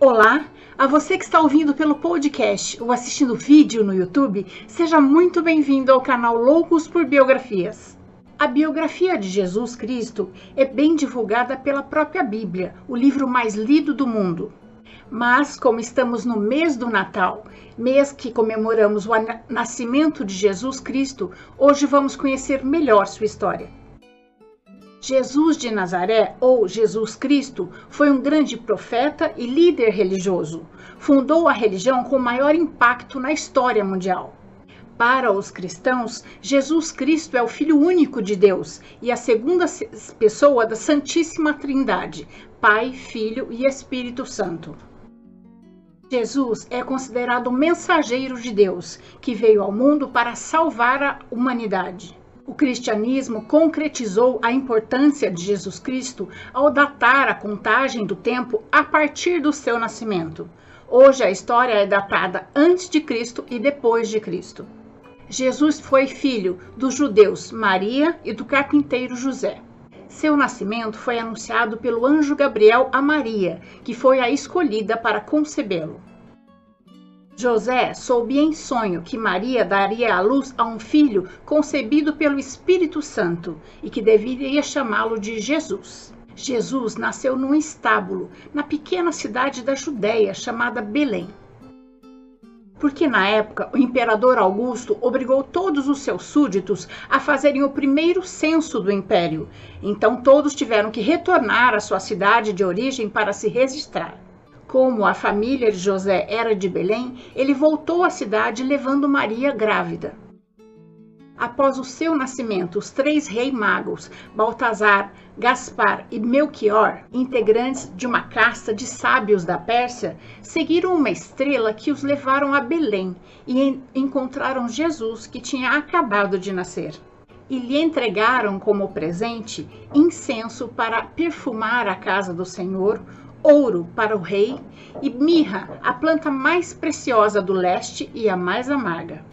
Olá, a você que está ouvindo pelo podcast ou assistindo vídeo no YouTube, seja muito bem-vindo ao canal Loucos por Biografias. A biografia de Jesus Cristo é bem divulgada pela própria Bíblia, o livro mais lido do mundo. Mas, como estamos no mês do Natal, mês que comemoramos o nascimento de Jesus Cristo, hoje vamos conhecer melhor sua história. Jesus de Nazaré, ou Jesus Cristo, foi um grande profeta e líder religioso. Fundou a religião com maior impacto na história mundial. Para os cristãos, Jesus Cristo é o Filho único de Deus e a segunda pessoa da Santíssima Trindade, Pai, Filho e Espírito Santo. Jesus é considerado o mensageiro de Deus, que veio ao mundo para salvar a humanidade. O cristianismo concretizou a importância de Jesus Cristo ao datar a contagem do tempo a partir do seu nascimento. Hoje a história é datada antes de Cristo e depois de Cristo. Jesus foi filho dos judeus Maria e do carpinteiro José. Seu nascimento foi anunciado pelo anjo Gabriel a Maria, que foi a escolhida para concebê-lo. José soube em sonho que Maria daria à luz a um filho concebido pelo Espírito Santo e que deveria chamá-lo de Jesus. Jesus nasceu num estábulo, na pequena cidade da Judéia chamada Belém. Porque na época o imperador Augusto obrigou todos os seus súditos a fazerem o primeiro censo do império. Então todos tiveram que retornar à sua cidade de origem para se registrar. Como a família de José era de Belém, ele voltou à cidade levando Maria grávida. Após o seu nascimento, os três reis magos, Baltazar, Gaspar e Melchior, integrantes de uma casta de sábios da Pérsia, seguiram uma estrela que os levaram a Belém e encontraram Jesus, que tinha acabado de nascer. E lhe entregaram como presente incenso para perfumar a casa do Senhor, ouro para o rei e mirra, a planta mais preciosa do leste e a mais amarga.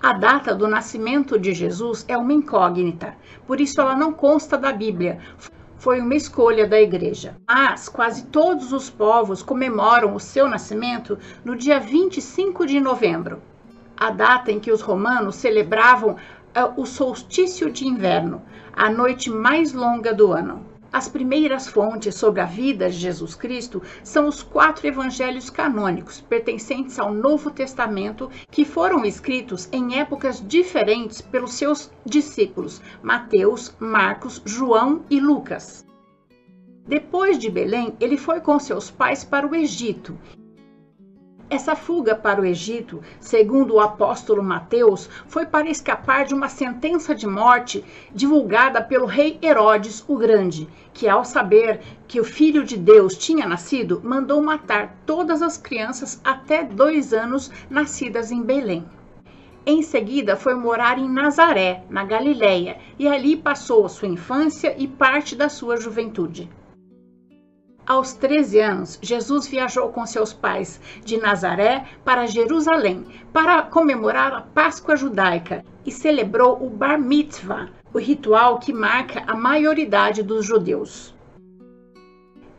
A data do nascimento de Jesus é uma incógnita, por isso ela não consta da Bíblia. Foi uma escolha da igreja. Mas quase todos os povos comemoram o seu nascimento no dia 25 de novembro, a data em que os romanos celebravam uh, o solstício de inverno, a noite mais longa do ano. As primeiras fontes sobre a vida de Jesus Cristo são os quatro evangelhos canônicos, pertencentes ao Novo Testamento, que foram escritos em épocas diferentes pelos seus discípulos, Mateus, Marcos, João e Lucas. Depois de Belém, ele foi com seus pais para o Egito essa fuga para o Egito, segundo o apóstolo Mateus, foi para escapar de uma sentença de morte divulgada pelo rei Herodes o Grande, que, ao saber que o filho de Deus tinha nascido, mandou matar todas as crianças até dois anos nascidas em Belém. Em seguida, foi morar em Nazaré, na Galiléia, e ali passou sua infância e parte da sua juventude. Aos 13 anos, Jesus viajou com seus pais de Nazaré para Jerusalém para comemorar a Páscoa judaica e celebrou o Bar Mitzvah, o ritual que marca a maioridade dos judeus.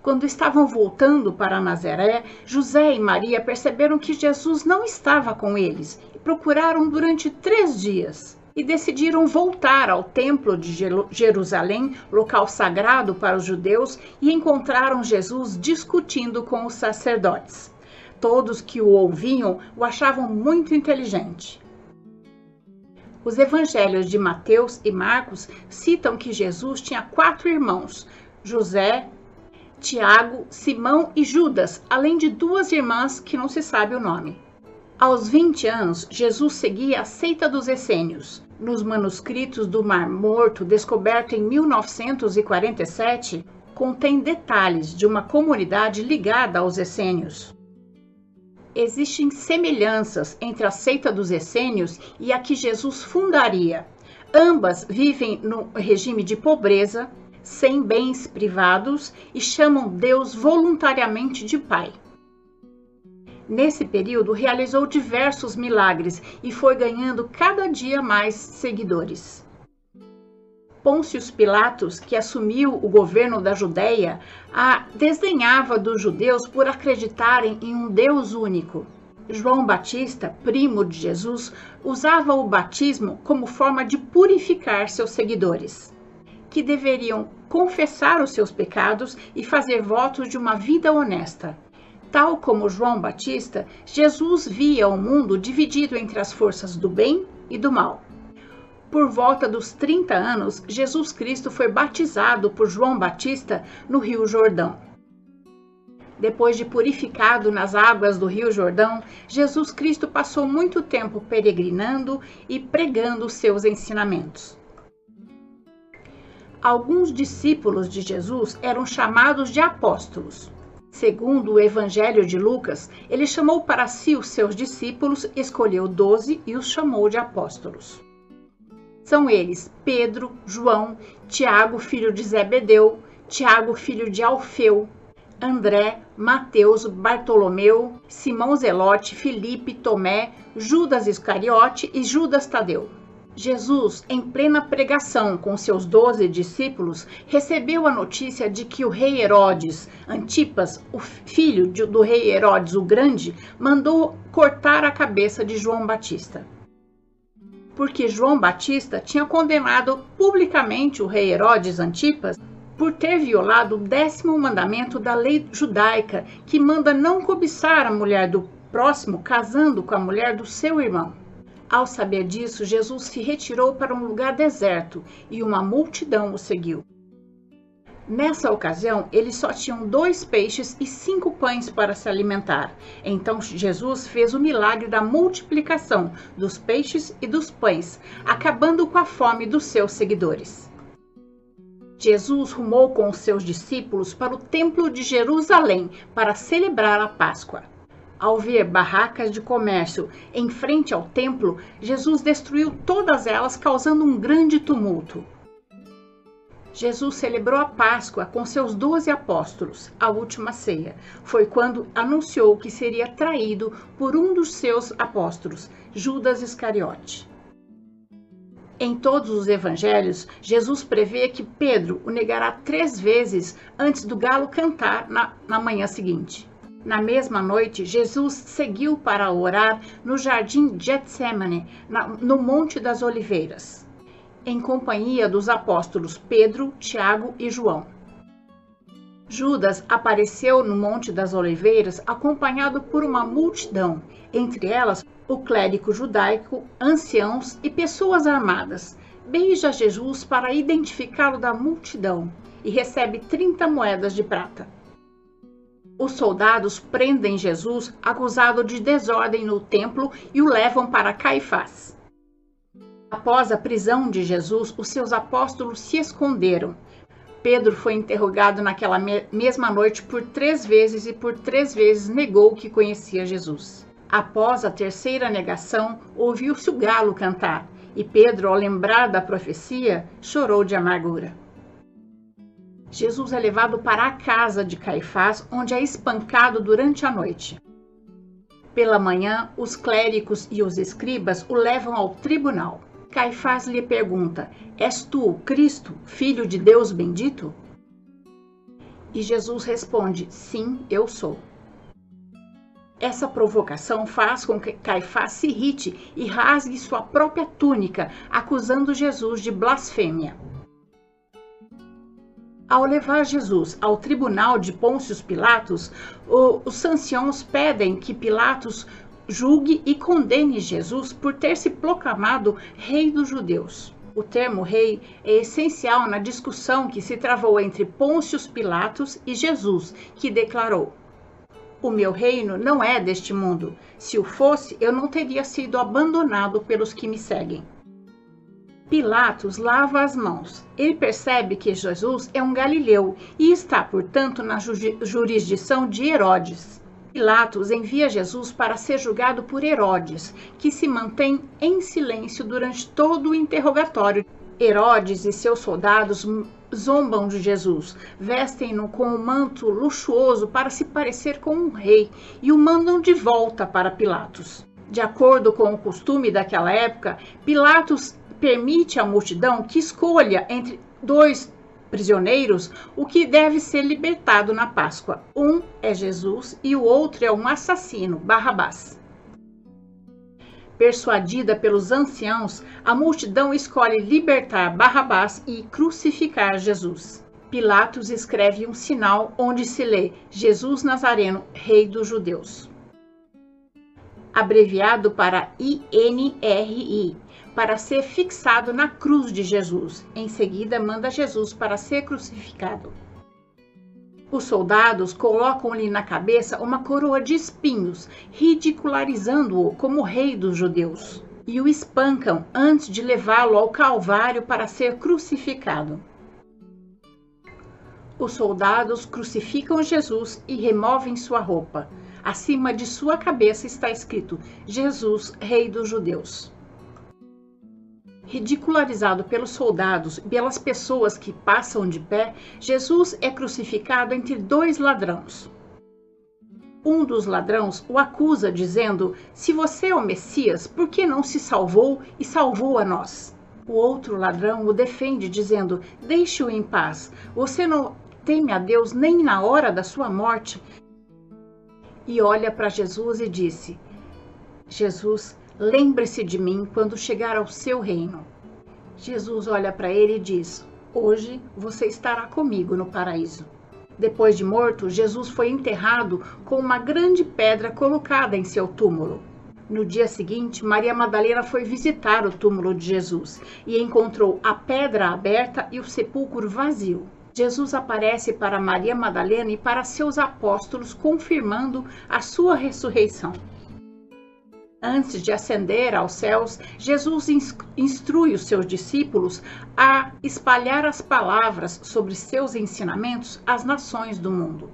Quando estavam voltando para Nazaré, José e Maria perceberam que Jesus não estava com eles e procuraram durante três dias e decidiram voltar ao Templo de Jerusalém, local sagrado para os judeus, e encontraram Jesus discutindo com os sacerdotes. Todos que o ouviam o achavam muito inteligente. Os evangelhos de Mateus e Marcos citam que Jesus tinha quatro irmãos: José, Tiago, Simão e Judas, além de duas irmãs que não se sabe o nome. Aos 20 anos, Jesus seguia a seita dos essênios. Nos manuscritos do Mar Morto, descoberto em 1947, contém detalhes de uma comunidade ligada aos essênios. Existem semelhanças entre a seita dos essênios e a que Jesus fundaria. Ambas vivem no regime de pobreza, sem bens privados e chamam Deus voluntariamente de Pai. Nesse período, realizou diversos milagres e foi ganhando cada dia mais seguidores. Pôncio Pilatos, que assumiu o governo da Judéia, a desdenhava dos judeus por acreditarem em um Deus único. João Batista, primo de Jesus, usava o batismo como forma de purificar seus seguidores, que deveriam confessar os seus pecados e fazer votos de uma vida honesta. Tal como João Batista, Jesus via o mundo dividido entre as forças do bem e do mal. Por volta dos 30 anos, Jesus Cristo foi batizado por João Batista no Rio Jordão. Depois de purificado nas águas do Rio Jordão, Jesus Cristo passou muito tempo peregrinando e pregando seus ensinamentos. Alguns discípulos de Jesus eram chamados de apóstolos. Segundo o Evangelho de Lucas, ele chamou para si os seus discípulos, escolheu doze e os chamou de apóstolos. São eles Pedro, João, Tiago, filho de Zebedeu, Tiago, filho de Alfeu, André, Mateus, Bartolomeu, Simão Zelote, Filipe, Tomé, Judas Iscariote e Judas Tadeu. Jesus, em plena pregação com seus doze discípulos, recebeu a notícia de que o rei Herodes, Antipas, o filho do rei Herodes o Grande, mandou cortar a cabeça de João Batista porque João Batista tinha condenado publicamente o rei Herodes Antipas por ter violado o décimo mandamento da lei judaica, que manda não cobiçar a mulher do próximo casando com a mulher do seu irmão. Ao saber disso, Jesus se retirou para um lugar deserto e uma multidão o seguiu. Nessa ocasião, eles só tinham dois peixes e cinco pães para se alimentar. Então Jesus fez o milagre da multiplicação dos peixes e dos pães, acabando com a fome dos seus seguidores. Jesus rumou com os seus discípulos para o Templo de Jerusalém para celebrar a Páscoa. Ao ver barracas de comércio em frente ao templo, Jesus destruiu todas elas, causando um grande tumulto. Jesus celebrou a Páscoa com seus doze apóstolos, a última ceia. Foi quando anunciou que seria traído por um dos seus apóstolos, Judas Iscariote. Em todos os evangelhos, Jesus prevê que Pedro o negará três vezes antes do galo cantar na, na manhã seguinte. Na mesma noite, Jesus seguiu para orar no jardim Getsemane, no Monte das Oliveiras em companhia dos apóstolos Pedro, Tiago e João. Judas apareceu no Monte das Oliveiras acompanhado por uma multidão, entre elas o clérigo judaico, anciãos e pessoas armadas. Beija Jesus para identificá-lo da multidão e recebe 30 moedas de prata. Os soldados prendem Jesus acusado de desordem no templo e o levam para Caifás. Após a prisão de Jesus, os seus apóstolos se esconderam. Pedro foi interrogado naquela mesma noite por três vezes e por três vezes negou que conhecia Jesus. Após a terceira negação, ouviu-se o galo cantar, e Pedro, ao lembrar da profecia, chorou de amargura. Jesus é levado para a casa de Caifás, onde é espancado durante a noite. Pela manhã, os clérigos e os escribas o levam ao tribunal. Caifás lhe pergunta: És tu o Cristo, filho de Deus bendito? E Jesus responde: Sim, eu sou. Essa provocação faz com que Caifás se irrite e rasgue sua própria túnica, acusando Jesus de blasfêmia. Ao levar Jesus ao tribunal de Pôncio Pilatos, os sanciãos pedem que Pilatos julgue e condene Jesus por ter se proclamado rei dos judeus. O termo rei é essencial na discussão que se travou entre Pôncio Pilatos e Jesus, que declarou: O meu reino não é deste mundo. Se o fosse, eu não teria sido abandonado pelos que me seguem. Pilatos lava as mãos. Ele percebe que Jesus é um galileu e está, portanto, na jurisdição de Herodes. Pilatos envia Jesus para ser julgado por Herodes, que se mantém em silêncio durante todo o interrogatório. Herodes e seus soldados zombam de Jesus, vestem-no com um manto luxuoso para se parecer com um rei e o mandam de volta para Pilatos. De acordo com o costume daquela época, Pilatos permite à multidão que escolha entre dois prisioneiros o que deve ser libertado na Páscoa. Um é Jesus e o outro é um assassino, Barrabás. Persuadida pelos anciãos, a multidão escolhe libertar Barrabás e crucificar Jesus. Pilatos escreve um sinal onde se lê Jesus Nazareno, Rei dos Judeus. Abreviado para INRI, para ser fixado na cruz de Jesus. Em seguida, manda Jesus para ser crucificado. Os soldados colocam-lhe na cabeça uma coroa de espinhos, ridicularizando-o como rei dos judeus, e o espancam antes de levá-lo ao Calvário para ser crucificado. Os soldados crucificam Jesus e removem sua roupa. Acima de sua cabeça está escrito: Jesus, Rei dos Judeus ridicularizado pelos soldados e pelas pessoas que passam de pé, Jesus é crucificado entre dois ladrões. Um dos ladrões o acusa, dizendo: Se você é o Messias, por que não se salvou e salvou a nós? O outro ladrão o defende, dizendo: Deixe-o em paz. Você não teme a Deus nem na hora da sua morte? E olha para Jesus e disse: Jesus, Lembre-se de mim quando chegar ao seu reino. Jesus olha para ele e diz: Hoje você estará comigo no paraíso. Depois de morto, Jesus foi enterrado com uma grande pedra colocada em seu túmulo. No dia seguinte, Maria Madalena foi visitar o túmulo de Jesus e encontrou a pedra aberta e o sepulcro vazio. Jesus aparece para Maria Madalena e para seus apóstolos, confirmando a sua ressurreição. Antes de ascender aos céus, Jesus instrui os seus discípulos a espalhar as palavras sobre seus ensinamentos às nações do mundo.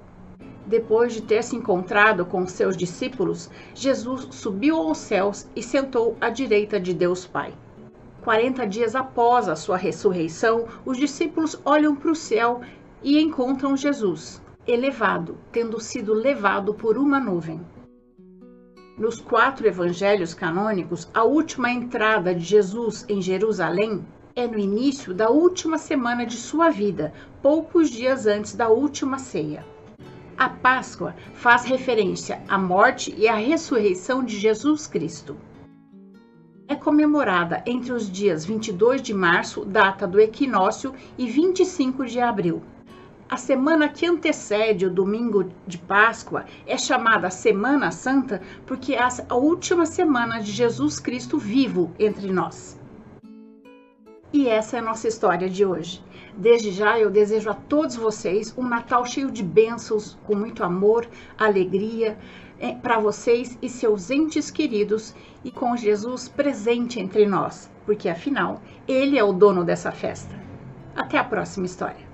Depois de ter se encontrado com seus discípulos, Jesus subiu aos céus e sentou à direita de Deus Pai. Quarenta dias após a sua ressurreição, os discípulos olham para o céu e encontram Jesus, elevado, tendo sido levado por uma nuvem. Nos quatro evangelhos canônicos, a última entrada de Jesus em Jerusalém é no início da última semana de sua vida, poucos dias antes da última ceia. A Páscoa faz referência à morte e à ressurreição de Jesus Cristo. É comemorada entre os dias 22 de março, data do equinócio, e 25 de abril. A semana que antecede o domingo de Páscoa é chamada Semana Santa porque é a última semana de Jesus Cristo vivo entre nós. E essa é a nossa história de hoje. Desde já eu desejo a todos vocês um Natal cheio de bênçãos, com muito amor, alegria para vocês e seus entes queridos e com Jesus presente entre nós, porque afinal, Ele é o dono dessa festa. Até a próxima história.